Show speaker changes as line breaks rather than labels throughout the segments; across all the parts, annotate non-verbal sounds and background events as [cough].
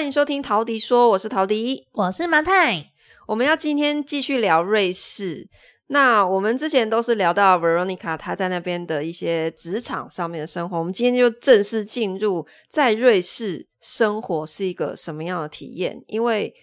欢迎收听陶迪说，我是陶迪，
我是马太。
我们要今天继续聊瑞士。那我们之前都是聊到 Veronica 她在那边的一些职场上面的生活，我们今天就正式进入在瑞士生活是一个什么样的体验？因为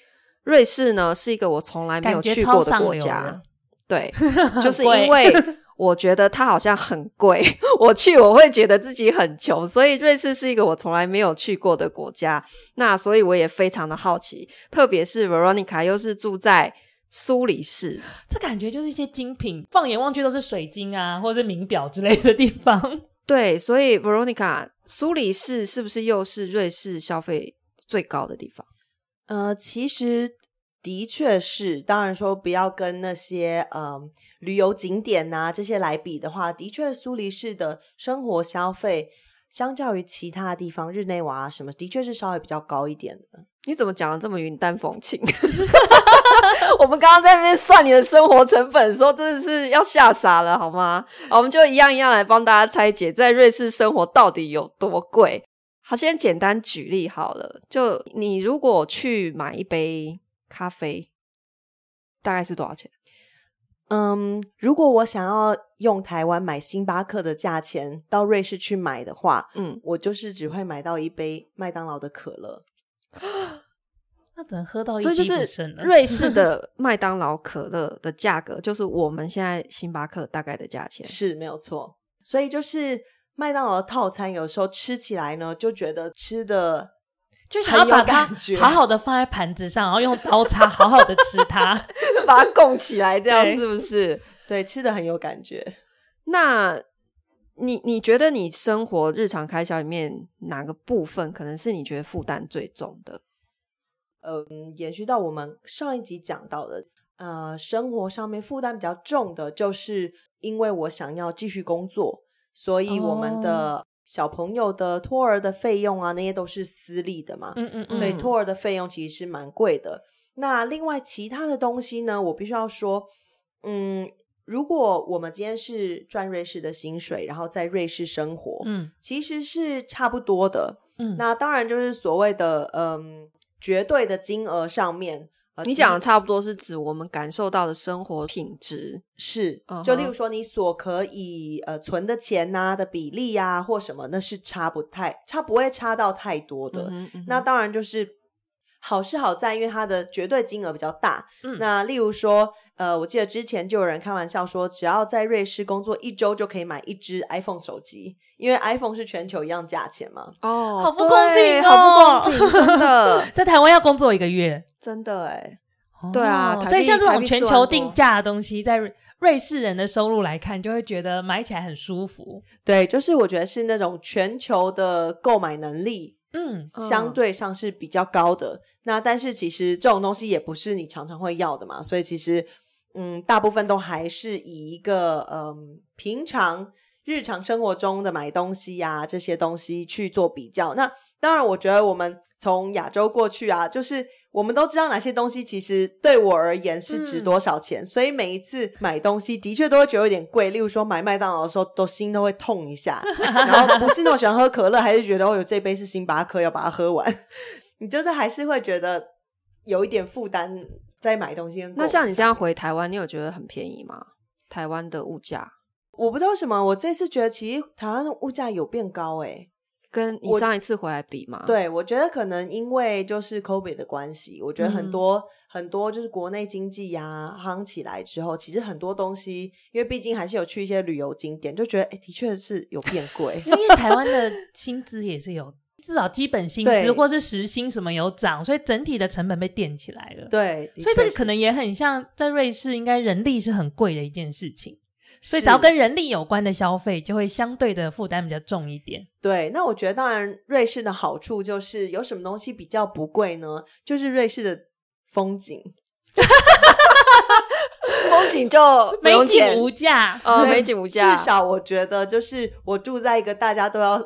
瑞士呢是一个我从来没有去过的国家，对，[laughs] 就是因为。我觉得它好像很贵，[laughs] 我去我会觉得自己很穷，所以瑞士是一个我从来没有去过的国家。那所以我也非常的好奇，特别是 Veronica 又是住在苏黎世，
这感觉就是一些精品，放眼望去都是水晶啊，或者是名表之类的地方。[laughs]
对，所以 Veronica 苏黎世是不是又是瑞士消费最高的地方？
呃，其实。的确是，当然说不要跟那些嗯旅游景点呐这些来比的话，的确苏黎世的生活消费相较于其他地方，日内瓦什么，的确是稍微比较高一点的。
你怎么讲的这么云淡风轻？[laughs] 我们刚刚在那边算你的生活成本的时候，真的是要吓傻了，好吗？好，我们就一样一样来帮大家拆解，在瑞士生活到底有多贵。好，先简单举例好了，就你如果去买一杯。咖啡大概是多少钱？
嗯，如果我想要用台湾买星巴克的价钱到瑞士去买的话，嗯，我就是只会买到一杯麦当劳的可乐。[gasps]
那只能喝到一，
所以就是瑞 [laughs] 士的麦当劳可乐的价格，就是我们现在星巴克大概的价钱，
是没有错。所以就是麦当劳的套餐，有时候吃起来呢，就觉得吃的。
就想要把它好好的放在盘子上，然后用刀叉好好的吃它，[laughs]
把它供起来，这样是不是？
对，吃的很有感觉。
那你你觉得你生活日常开销里面哪个部分可能是你觉得负担最重的？
嗯，延续到我们上一集讲到的，呃，生活上面负担比较重的，就是因为我想要继续工作，所以我们的。小朋友的托儿的费用啊，那些都是私立的嘛，嗯嗯嗯，所以托儿的费用其实是蛮贵的。那另外其他的东西呢，我必须要说，嗯，如果我们今天是赚瑞士的薪水，然后在瑞士生活，嗯，其实是差不多的。嗯，那当然就是所谓的嗯绝对的金额上面。
你讲的差不多是指我们感受到的生活品质
是，就例如说你所可以呃存的钱呐的比例呀，或什么，那是差不太差，不会差到太多的。嗯嗯，那当然就是好是好在，因为它的绝对金额比较大。嗯，那例如说，呃，我记得之前就有人开玩笑说，只要在瑞士工作一周就可以买一支 iPhone 手机，因为 iPhone 是全球一样价钱嘛。
哦，
好不公平哦，
好不公平，真的，[laughs]
在台湾要工作一个月。[laughs]
真的哎，对啊，
所以像这种全球定价的东西，在瑞士人的收入来看，就会觉得买起来很舒服。
对，就是我觉得是那种全球的购买能力，嗯，相对上是比较高的。嗯、那但是其实这种东西也不是你常常会要的嘛，所以其实嗯，大部分都还是以一个嗯平常日常生活中的买东西呀、啊、这些东西去做比较。那当然，我觉得我们从亚洲过去啊，就是我们都知道哪些东西其实对我而言是值多少钱，嗯、所以每一次买东西的确都会觉得有点贵。例如说买麦当劳的时候，都心都会痛一下。[laughs] 然后不是那么喜欢喝可乐，还是觉得哦，有这杯是星巴克，要把它喝完。[laughs] 你就是还是会觉得有一点负担在买东西。
那像你这样回台湾，你有觉得很便宜吗？台湾的物价，
我不知道为什么，我这次觉得其实台湾的物价有变高诶、欸
跟你上一次回来比嘛？
对，我觉得可能因为就是 COVID 的关系，我觉得很多、嗯、很多就是国内经济呀、啊、夯起来之后，其实很多东西，因为毕竟还是有去一些旅游景点，就觉得哎，的确是有变贵。
因为台湾的薪资也是有，至少基本薪资或是时薪什么有涨，所以整体的成本被垫起来了。
对，
所以这个可能也很像在瑞士，应该人力是很贵的一件事情。所以，只要跟人力有关的消费，就会相对的负担比较重一点。
对，那我觉得，当然，瑞士的好处就是有什么东西比较不贵呢？就是瑞士的风景，[laughs] [laughs]
风景就
美景无价，
呃，美景无价。[laughs]
至少我觉得，就是我住在一个大家都要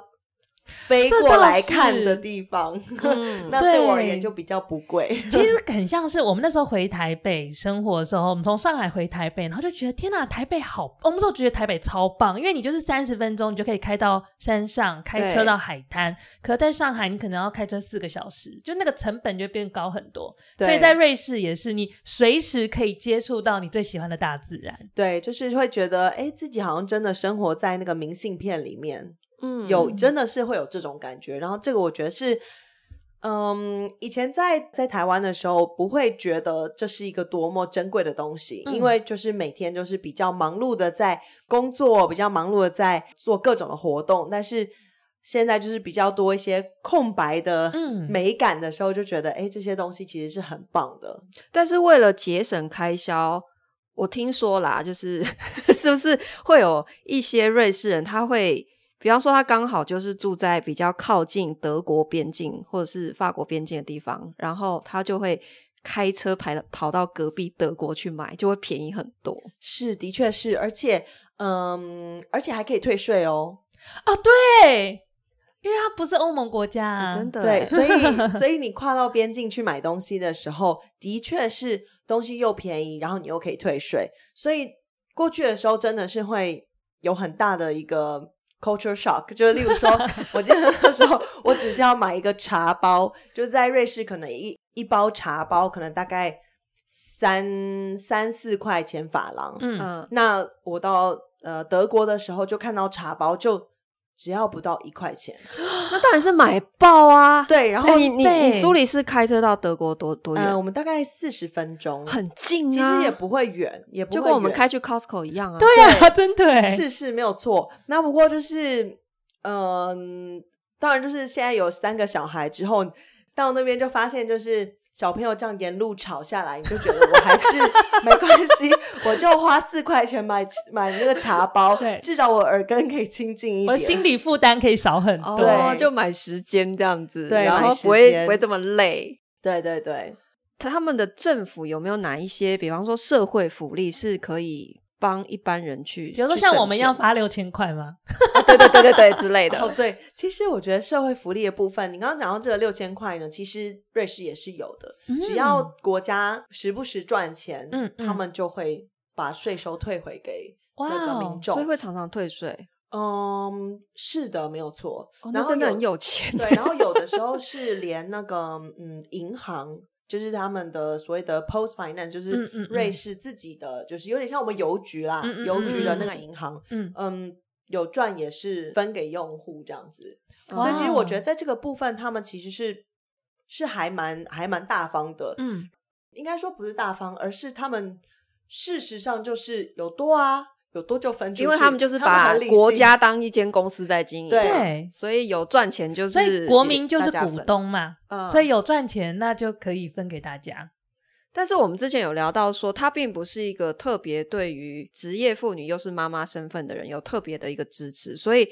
飞过来看的地方，嗯、[laughs] 那对我而言就比较不贵。
其实很像是我们那时候回台北生活的时候，我们从上海回台北，然后就觉得天哪，台北好！我们那时候觉得台北超棒，因为你就是三十分钟你就可以开到山上，开车到海滩。可在上海，你可能要开车四个小时，就那个成本就变高很多。所以在瑞士也是，你随时可以接触到你最喜欢的大自然。
对，就是会觉得哎，自己好像真的生活在那个明信片里面。嗯，有真的是会有这种感觉，然后这个我觉得是，嗯，以前在在台湾的时候不会觉得这是一个多么珍贵的东西，嗯，因为就是每天就是比较忙碌的在工作，比较忙碌的在做各种的活动，但是现在就是比较多一些空白的美感的时候，就觉得哎，这些东西其实是很棒的。
但是为了节省开销，我听说啦，就是 [laughs] 是不是会有一些瑞士人他会。比方说，他刚好就是住在比较靠近德国边境或者是法国边境的地方，然后他就会开车排跑到隔壁德国去买，就会便宜很多。
是，的确是，而且，嗯，而且还可以退税哦。
啊，对，因为他不是欧盟国家啊，
真的。对，[laughs] 所以，所以你跨到边境去买东西的时候，的确是东西又便宜，然后你又可以退税。所以过去的时候，真的是会有很大的一个。Culture shock，就是例如说，[laughs] 我记得那时候我只是要买一个茶包，就是在瑞士可能一一包茶包可能大概三三四块钱法郎，嗯，那我到呃德国的时候就看到茶包就。只要不到一块钱，[gasps]
那当然是买爆啊！
对，然后、欸、
你你你苏黎世开车到德国多多远？
呃，我们大概四十分钟，
很近啊，
其实也不会远，也不
就跟我们开去 Costco 一样啊。
对啊，[laughs] 真的，
是是没有错。那不过就是，嗯、呃，当然就是现在有三个小孩之后，到那边就发现就是。小朋友这样沿路吵下来，你就觉得我还是没关系，我就花四块钱买买那个茶包，对，至少我耳根可以清净一点，
我心理负担可以少很多，
对，就买时间这样子，对，然后不会不会这么累，
对对对。
他们的政府有没有哪一些，比方说社会福利是可以？帮一般人去，
比如说像我们要发六千块吗？
哦？对对对对对之类的。[laughs]
哦，对，其实我觉得社会福利的部分，你刚刚讲到这个六千块呢，其实瑞士也是有的。嗯、只要国家时不时赚钱，嗯，他们就会把税收退回给那个民众，
所以会常常退税。
嗯，是的，没有错。
哦、那真的很有钱。
对，然后有的时候 [laughs] 是连那个嗯银行。就是他们的所谓的 Post Finance，就是瑞士自己的，嗯嗯嗯，就是有点像我们邮局啦，邮局的那个银行，嗯嗯，有赚也是分给用户这样子。所以其实我觉得在这个部分，他们其实是是还蛮还蛮大方的。嗯，应该说不是大方，而是他们事实上就是有多啊。有多就分出去，
因为他们就是把国家当一间公司在经营，对，所以有赚钱就是，
所以国民就是股东嘛，嗯，所以有赚钱那就可以分给大家。
但是我们之前有聊到说，他并不是一个特别对于职业妇女又是妈妈身份的人有特别的一个支持，所以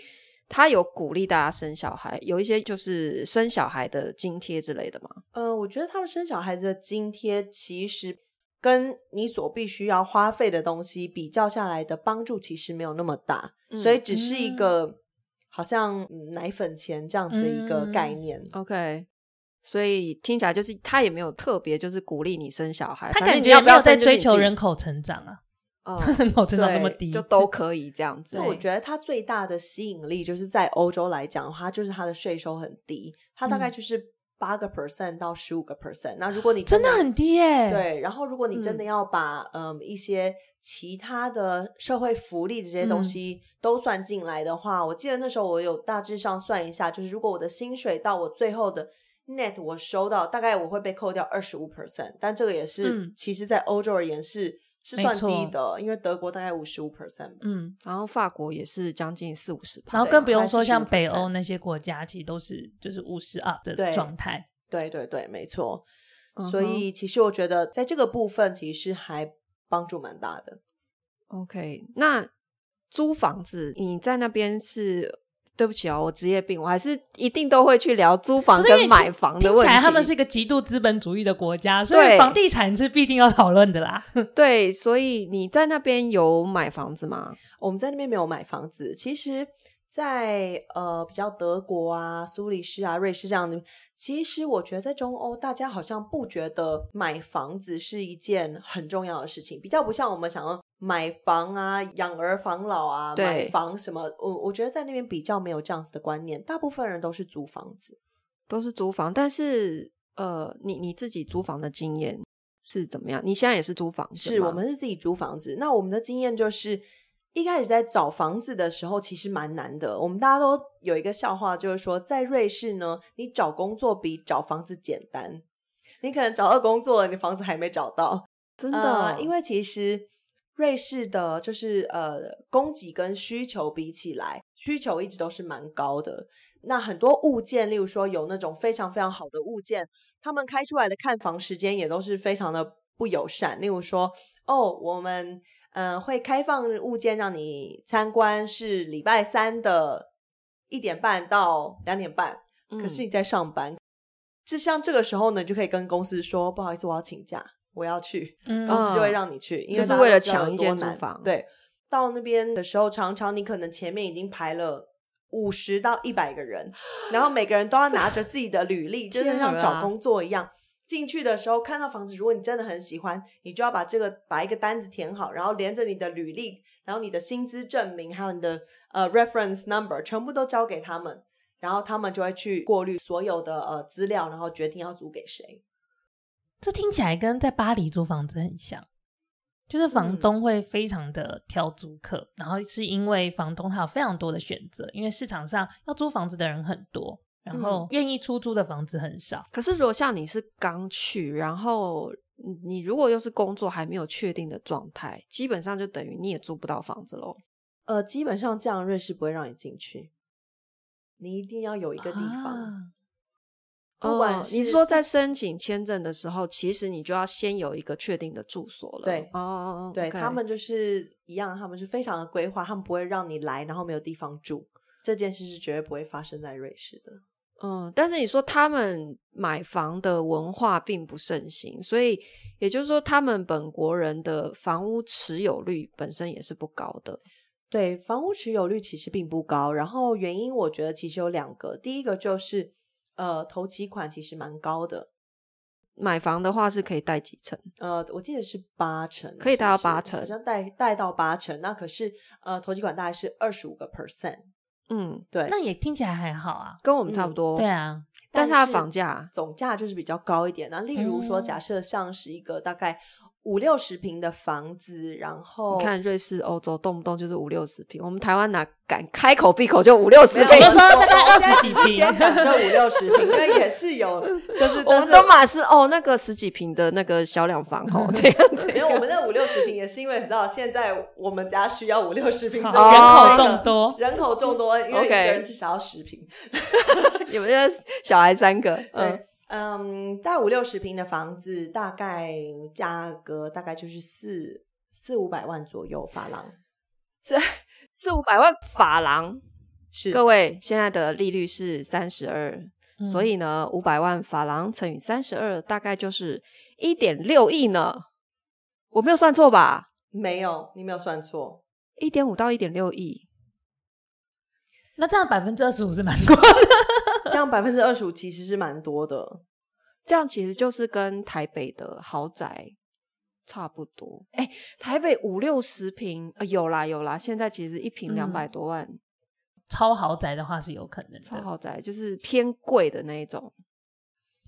他有鼓励大家生小孩，有一些就是生小孩的津贴之类的嘛。
呃，我觉得他们生小孩子的津贴其实。跟你所必须要花费的东西比较下来的帮助其实没有那么大，嗯、所以只是一个、嗯、好像奶粉钱这样子的一个概念。
嗯、OK，所以听起来就是他也没有特别就是鼓励你生小孩，
他感觉要不要在追求人口成长啊？
哦，[laughs] 人口成长那么低，就都可以这样子。
那我觉得它最大的吸引力就是在欧洲来讲的话，就是它的税收很低，它大概就是、嗯。八个 percent 到十五个 percent，那如果你
真的，很低耶，
对，然后如果你真的要把嗯，嗯一些其他的社会福利的这些东西都算进来的话，嗯，我记得那时候我有大致上算一下，就是如果我的薪水到我最后的 net 我收到，大概我会被扣掉二十五 percent，但这个也是，嗯，其实在欧洲而言是。是算低的，因为德国大概五十五 percent，
嗯，然后法国也是将近四五十，
然后更不用说像北欧那些国家，其实都是就是五十 up 的状态。
对对对，没错。所以其实我觉得在这个部分，其实还帮助蛮大的。
OK，那租房子你在那边是？对不起哦，我职业病，我还是一定都会去聊租房跟买房的问题。听起来
他们是一个极度资本主义的国家，所以房地产是必定要讨论的啦。[laughs]
对，所以你在那边有买房子吗？
我们在那边没有买房子。其实在呃比较德国啊、苏黎世啊、瑞士这样的，其实我觉得在中欧，大家好像不觉得买房子是一件很重要的事情，比较不像我们想要买房啊、养儿防老啊、
对
买房什么。我我觉得在那边比较没有这样子的观念，大部分人都是租房子，
都是租房。但是呃，你你自己租房的经验是怎么样？你现在也是租房子？
是我们是自己租房子。那我们的经验就是。一开始在找房子的时候，其实蛮难的。我们大家都有一个笑话，就是说，在瑞士呢，你找工作比找房子简单。你可能找到工作了，你房子还没找到，[laughs]
真的。呃，
因为其实瑞士的，就是呃，供给跟需求比起来，需求一直都是蛮高的。那很多物件，例如说有那种非常非常好的物件，他们开出来的看房时间也都是非常的不友善。例如说，哦，我们。嗯、呃，会开放物件让你参观，是礼拜三的一点半到两点半。可是你在上班，就、嗯、像这个时候呢，你就可以跟公司说：“不好意思，我要请假，我要去。嗯”公司就会让你去，因为
就是为了抢一间租房。
对，到那边的时候，常常你可能前面已经排了五十到一百个人，然后每个人都要拿着自己的履历，就像找工作一样。进去的时候看到房子，如果你真的很喜欢，你就要把这个把一个单子填好，然后连着你的履历，然后你的薪资证明，还有你的呃 reference number，全部都交给他们，然后他们就会去过滤所有的呃资料，然后决定要租给谁。
这听起来跟在巴黎租房子很像，就是房东会非常的挑租客，嗯，然后是因为房东他有非常多的选择，因为市场上要租房子的人很多。然后愿意出租的房子很少，
可是如果像你是刚去，然后你如果又是工作还没有确定的状态，基本上就等于你也租不到房子喽。
呃，基本上这样瑞士不会让你进去，你一定要有一个地方。啊、
不管你说在申请签证的时候，其实你就要先有一个确定的住所了。
对，
哦哦哦，
对、
okay、
他们就是一样，他们是非常的规划，他们不会让你来然后没有地方住，这件事是绝对不会发生在瑞士的。
嗯，但是你说他们买房的文化并不盛行，所以也就是说，他们本国人的房屋持有率本身也是不高的。
对，房屋持有率其实并不高。然后原因我觉得其实有两个，第一个就是呃，头期款其实蛮高的。
买房的话是可以贷几成？
呃，我记得是八成，
可以贷到八成，
好像贷贷到八成。那可是呃，投期款大概是二十五个 percent。
嗯，
对，
那也听起来还好啊，
跟我们差不多。
嗯、对啊，
但是它的房价
总价就是比较高一点。那例如说，假设像是一个大概。五六十平的房子，然后
你看瑞士、欧洲动不动就是五六十平，我们台湾哪敢开口闭口就五六十平？
我说大概二十几平，
就五六十平，因为也是有，[laughs] 就是
我们都马是哦，那个十几平的那个小两房哦，这样子。
因为我们那五六十平也是因为你知道，现在我们家需要五六十平，人
口众多，
人口众多，因为一个人至少要十坪，[laughs]
有没有小孩三个？
嗯。嗯，在五六十平的房子，大概价格大概就是四四五百万左右法郎，
是四五百万法郎。是各位现在的利率是三十二，所以呢，五百万法郎乘以三十二，大概就是一点六亿呢。我没有算错吧？
没有，你没有算错，
一点五到一点六亿。
那这样百分之二十五是蛮高的。
这样百分之二十五其实是蛮多的，
这样其实就是跟台北的豪宅差不多。哎，台北五六十平，呃，有啦有啦，现在其实一平两百多万，嗯，
超豪宅的话是有可能的。
超豪宅就是偏贵的那一种。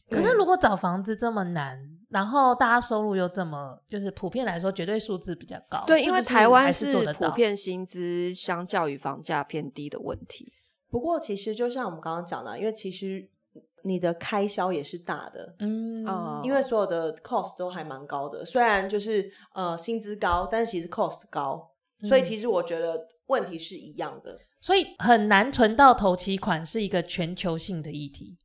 可是如果找房子这么难，然后大家收入又这么，就是普遍来说绝对数字比较高。
对，
是是
因为台湾是普遍薪资相较于房价偏低的问题。
不过，其实就像我们刚刚讲的，因为其实你的开销也是大的，嗯，因为所有的 cost 都还蛮高的。虽然就是呃薪资高，但是其实 cost 高，所以其实我觉得问题是一样的。
嗯，所以很难存到头期款是一个全球性的议题。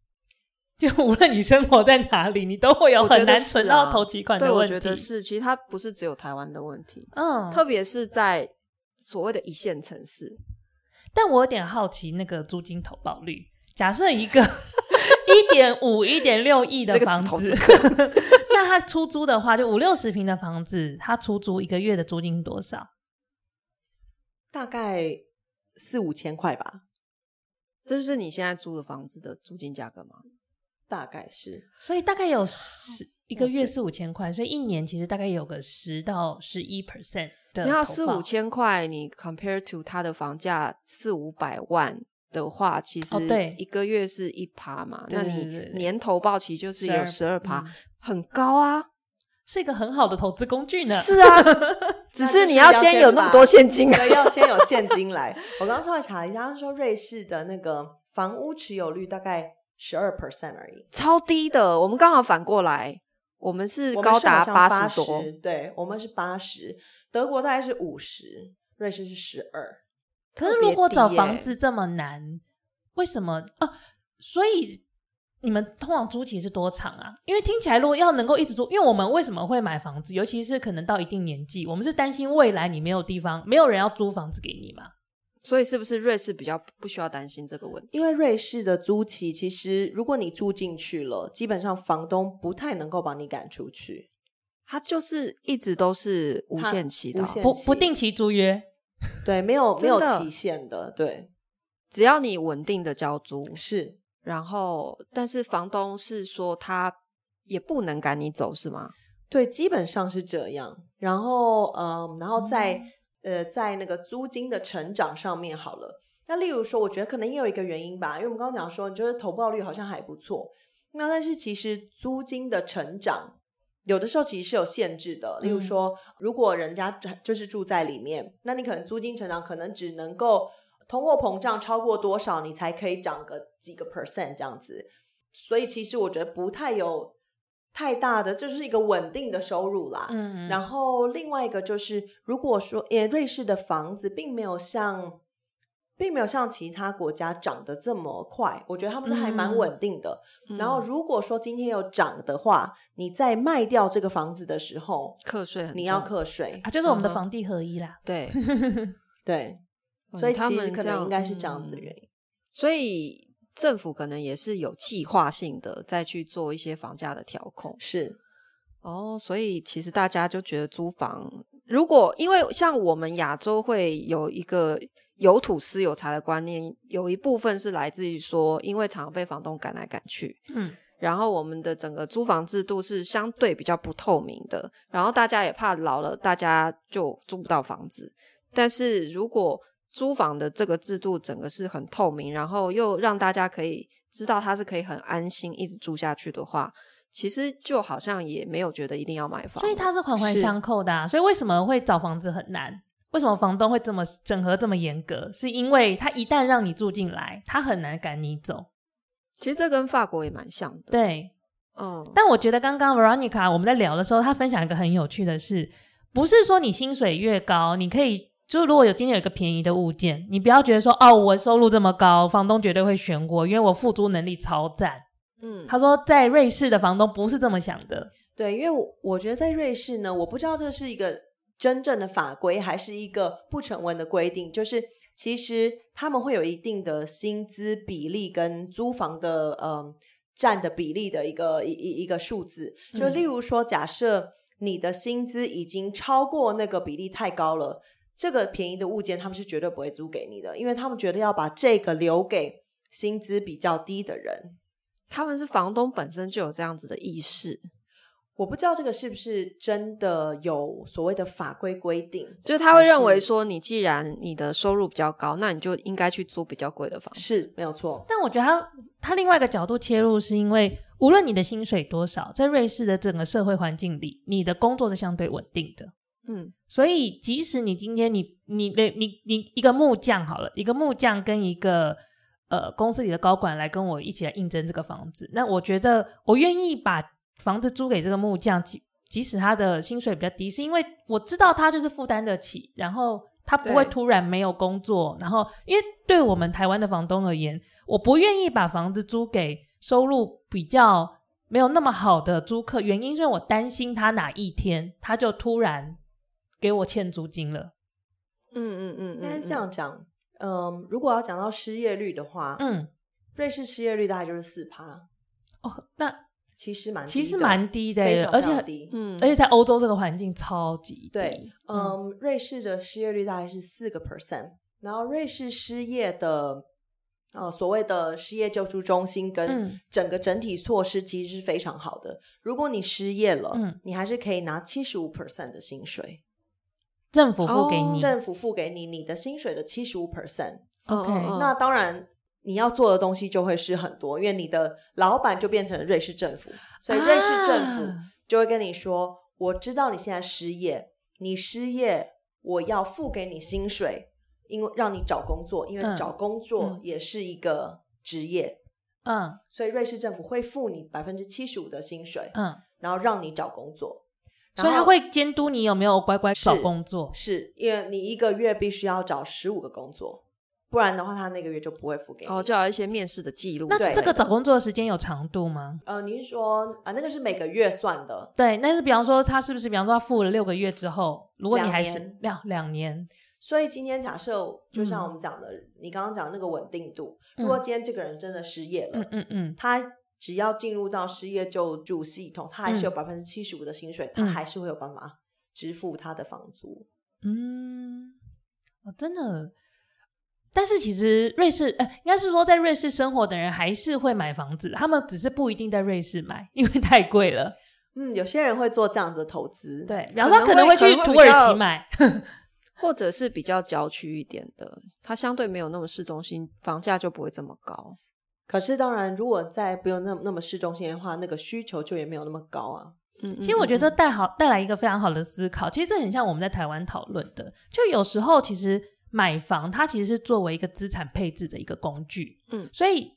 就无论你生活在哪里，你都会有很难存到头期款的问题。
对，我觉得是，其实它不是只有台湾的问题，嗯，特别是在所谓的一线城市。
但我有点好奇，那个租金投报率，假设一个一点五、一点六亿的房子，那他出租的话，就五六十平的房子，他出租一个月的租金是多少？
大概四五千块吧。
这就是你现在租的房子的租金价格吗？
大概是，
所以大概有十一个月四五千块，所以一年其实大概有个十到十一 percent 的。
你要四五千块，你 compare to 它的房价四五百万的话，其实对一个月是一趴嘛，哦，那你年投报其实就是有十二趴，很高啊，
是一个很好的投资工具呢。
是啊，[laughs] 只是你要先有那么多现金，
对，要先有现金来。[laughs] 我刚刚稍微查了一下，他说瑞士的那个房屋持有率大概十二 percent 而已，
超低的。我们刚好反过来，我们是高达八十多，
对，我们是八十，德国大概是五十，瑞士是十二。
可是如果找房子这么难，为什么啊？所以你们通常租期是多长啊？因为听起来如果要能够一直租，因为我们为什么会买房子？尤其是可能到一定年纪，我们是担心未来你没有地方，没有人要租房子给你嘛。
所以是不是瑞士比较不需要担心这个问题？
因为瑞士的租期其实，如果你住进去了，基本上房东不太能够把你赶出去，
他就是一直都是无限期的，
不不定期租约。
对，没有 [laughs] 没有期限的，对，
只要你稳定的交租
是，
然后但是房东是说他也不能赶你走，是吗？
对，基本上是这样。然后，嗯，然后在、嗯、呃在那个租金的成长上面好了。那例如说，我觉得可能也有一个原因吧，因为我们刚刚讲说，你觉得投报率好像还不错。那但是其实租金的成长。有的时候其实是有限制的，例如说，嗯、如果人家就是住在里面，那你可能租金成长可能只能够通货膨胀超过多少，你才可以涨个几个 percent 这样子。所以其实我觉得不太有太大的，就是一个稳定的收入啦。嗯，然后另外一个就是，如果说，因为瑞士的房子并没有像。并没有像其他国家涨得这么快，我觉得他们是还蛮稳定的。嗯、然后如果说今天有涨的话，你在卖掉这个房子的时候，
课税
你要课税
啊，就是我们的房地合一啦。[laughs]
对
对，所以其实可能应该是这样子的原因。
所以政府可能也是有计划性的再去做一些房价的调控。
是
哦，所以其实大家就觉得租房，如果因为像我们亚洲会有一个。有土私有财的观念，有一部分是来自于说，因为常常被房东赶来赶去，嗯，然后我们的整个租房制度是相对比较不透明的，然后大家也怕老了，大家就租不到房子。但是如果租房的这个制度整个是很透明，然后又让大家可以知道它是可以很安心一直住下去的话，其实就好像也没有觉得一定要买房，
所以它是环环相扣的啊。所以为什么会找房子很难？为什么房东会这么整合这么严格？是因为他一旦让你住进来，他很难赶你走。
其实这跟法国也蛮像的。
对，嗯。但我觉得刚刚 Veronica 我们在聊的时候，他分享一个很有趣的事，不是说你薪水越高，你可以就如果有今天有一个便宜的物件，你不要觉得说哦，我收入这么高，房东绝对会选我，因为我付租能力超赞。嗯，他说在瑞士的房东不是这么想的。
对，因为我我觉得在瑞士呢，我不知道这是一个。真正的法规还是一个不成文的规定，就是其实他们会有一定的薪资比例跟租房的嗯占的比例的一个一一一个数字。就例如说，假设你的薪资已经超过那个比例太高了，这个便宜的物件他们是绝对不会租给你的，因为他们觉得要把这个留给薪资比较低的人。
他们是房东本身就有这样子的意识。
我不知道这个是不是真的有所谓的法规规定，
就是他会认为说，你既然你的收入比较高，那你就应该去租比较贵的房子，
是没有错。
但我觉得他他另外一个角度切入，是因为无论你的薪水多少，在瑞士的整个社会环境里，你的工作是相对稳定的，嗯，所以即使你今天你你的你你，你一个木匠好了，一个木匠跟一个呃公司里的高管来跟我一起来应征这个房子，那我觉得我愿意把。房子租给这个木匠，即即使他的薪水比较低，是因为我知道他就是负担得起，然后他不会突然没有工作。然后，因为对我们台湾的房东而言，我不愿意把房子租给收入比较没有那么好的租客，原因是因为我担心他哪一天他就突然给我欠租金了。
嗯嗯嗯，应该是这样讲。嗯，如果要讲到失业率的话，嗯，瑞士失业率大概就是四趴。
哦，那。
其实蛮
其实蛮低的，非常非常低，嗯，而且在欧洲这个环境超级低。
对，嗯，嗯瑞士的失业率大概是四个 percent，然后瑞士失业的呃所谓的失业救助中心跟整个整体措施其实是非常好的。嗯、如果你失业了，嗯、你还是可以拿七十五 percent 的薪水，
政府付给你，
政府付给你你的薪水的七十五 percent。
OK，
那当然。你要做的东西就会是很多，因为你的老板就变成瑞士政府，所以瑞士政府就会跟你说：“啊、我知道你现在失业，你失业，我要付给你薪水，因为让你找工作，因为找工作也是一个职业，
嗯，
所以瑞士政府会付你百分之七十五的薪水，
嗯，
然后让你找工作，
所以他会监督你有没有乖乖找工作，
是，是因为你一个月必须要找十五个工作。”不然的话，他那个月就不会付给你。
哦，就要一些面试的记录。
那这个找工作的时间有长度吗？
呃，您说啊，那个是每个月算的。
对，那是比方说他是不是，比方说他付了六个月之后，如果你还是两
两
两年。
所以今天假设，就像我们讲的，嗯、你刚刚讲的那个稳定度，如果今天这个人真的失业了，
嗯嗯嗯，
他只要进入到失业救助系统，他还是有百分之七十五的薪水，嗯、他还是会有办法支付他的房租。
嗯，我真的。但是其实瑞士，呃，应该是说在瑞士生活的人还是会买房子，他们只是不一定在瑞士买，因为太贵了。
嗯，有些人会做这样子的投资，
对，比方说他可能会去土耳其买，[laughs]
或者是比较郊区一点的，它相对没有那么市中心，房价就不会这么高。
可是当然，如果在不用那么那么市中心的话，那个需求就也没有那么高啊。
嗯，其实我觉得这带好带来一个非常好的思考，其实这很像我们在台湾讨论的，就有时候其实。买房，它其实是作为一个资产配置的一个工具。
嗯，
所以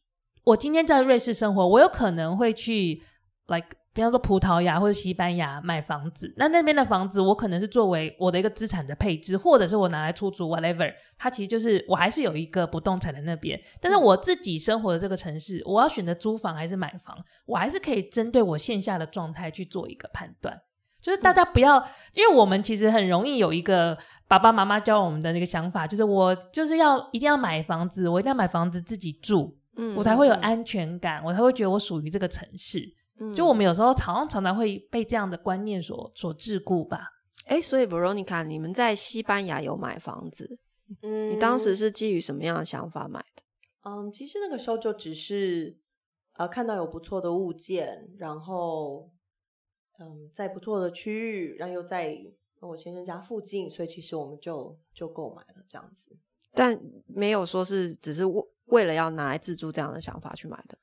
我今天在瑞士生活，我有可能会去，like，比方说葡萄牙或者西班牙买房子。那那边的房子，我可能是作为我的一个资产的配置，或者是我拿来出租，whatever。它其实就是我还是有一个不动产在那边。但是我自己生活的这个城市，我要选择租房还是买房，我还是可以针对我线下的状态去做一个判断。就是大家不要，嗯、因为我们其实很容易有一个爸爸妈妈教我们的那个想法，就是我就是要一定要买房子，我一定要买房子自己住，嗯，我才会有安全感，嗯、我才会觉得我属于这个城市。嗯，就我们有时候常常常常会被这样的观念所所桎梏吧。
哎，所以 Veronica，你们在西班牙有买房子？嗯，你当时是基于什么样的想法买的？
嗯，其实那个时候就只是呃看到有不错的物件，然后。嗯，在不错的区域，然后又在我先生家附近，所以其实我们就就购买了这样子，
但没有说是只是为为了要拿来自住这样的想法去买的。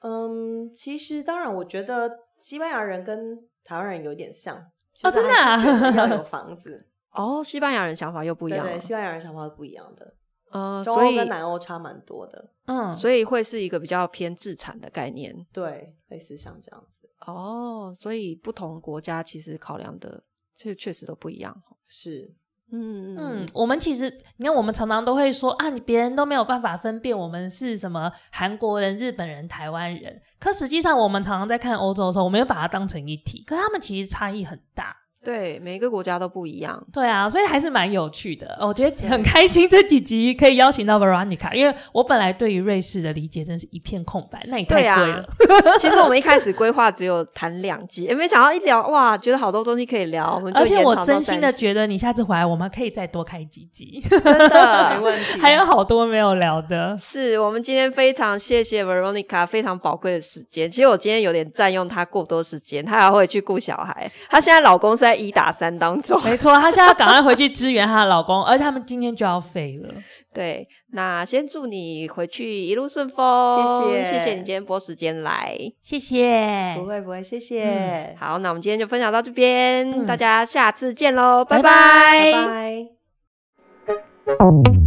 嗯，其实当然，我觉得西班牙人跟台湾人有点像
哦，真的啊，
要有房子。[laughs]
哦，西班牙人想法又不一样，
对，对，西班牙人想法是不一样的，
呃，
所以跟南欧差蛮多的，
嗯，
所以会是一个比较偏自产的概念，
对，类似像这样子。
哦，所以不同国家其实考量的这确实都不一样。
是，
嗯嗯，我们其实你看，我们常常都会说啊，你别人都没有办法分辨我们是什么韩国人、日本人、台湾人。可实际上，我们常常在看欧洲的时候，我们又把它当成一体，可他们其实差异很大。
对，每一个国家都不一样。
对啊，所以还是蛮有趣的。我觉得很开心这几集可以邀请到 Veronica，因为我本来对于瑞士的理解真是一片空白。那也太贵了。[laughs]
其实我们一开始规划只有谈两集，也没想到一聊哇，觉得好多东西可以聊。我们
而且我真心的觉得，你下次回来我们可以再多开几集，
真的 [laughs] 没问题。
还有好多没有聊的。
是我们今天非常谢谢 Veronica 非常宝贵的时间。其实我今天有点占用她过多时间，她还会去顾小孩。她现在老公是在一打三当
中。没错，她现在要赶快回去支援她的老公，而且他们今天就要飞了。[laughs]
对，那先祝你回去一路顺风，
谢谢，
谢谢你今天拨时间来，
谢谢，
不会不会，谢谢。
嗯、好，那我们今天就分享到这边，嗯、大家下次见喽，拜拜，
拜拜。